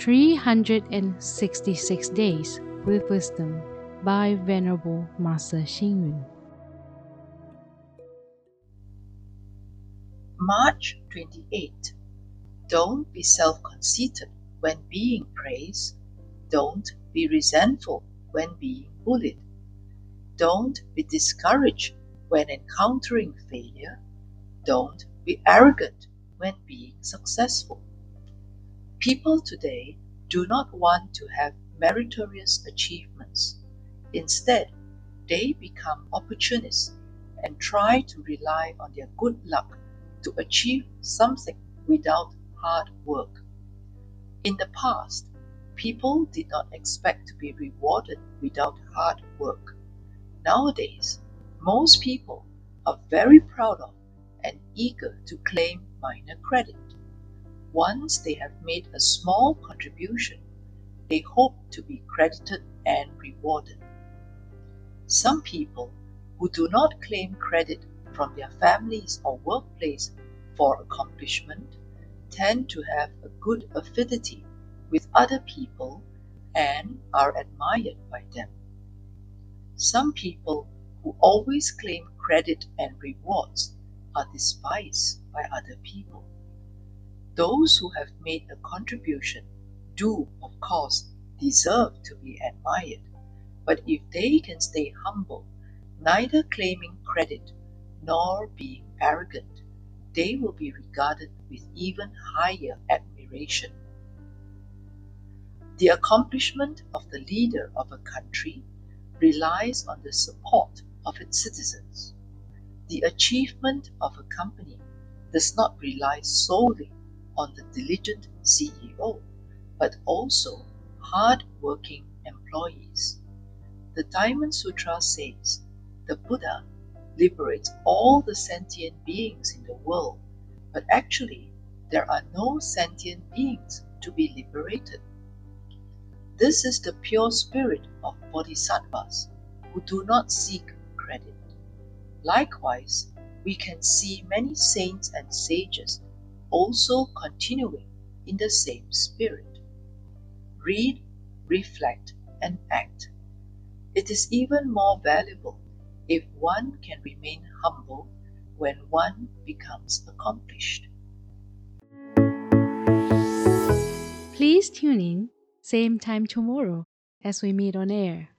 366 Days with Wisdom by Venerable Master Xing Yun. March 28. Don't be self conceited when being praised. Don't be resentful when being bullied. Don't be discouraged when encountering failure. Don't be arrogant when being successful. People today do not want to have meritorious achievements. Instead, they become opportunists and try to rely on their good luck to achieve something without hard work. In the past, people did not expect to be rewarded without hard work. Nowadays, most people are very proud of and eager to claim minor credit. Once they have made a small contribution, they hope to be credited and rewarded. Some people who do not claim credit from their families or workplace for accomplishment tend to have a good affinity with other people and are admired by them. Some people who always claim credit and rewards are despised by other people. Those who have made a contribution do, of course, deserve to be admired, but if they can stay humble, neither claiming credit nor being arrogant, they will be regarded with even higher admiration. The accomplishment of the leader of a country relies on the support of its citizens. The achievement of a company does not rely solely on the diligent CEO, but also hard working employees. The Diamond Sutra says the Buddha liberates all the sentient beings in the world, but actually, there are no sentient beings to be liberated. This is the pure spirit of bodhisattvas who do not seek credit. Likewise, we can see many saints and sages also continuing in the same spirit. Read, reflect, and act. It is even more valuable if one can remain humble when one becomes accomplished. Please tune in, same time tomorrow as we meet on air.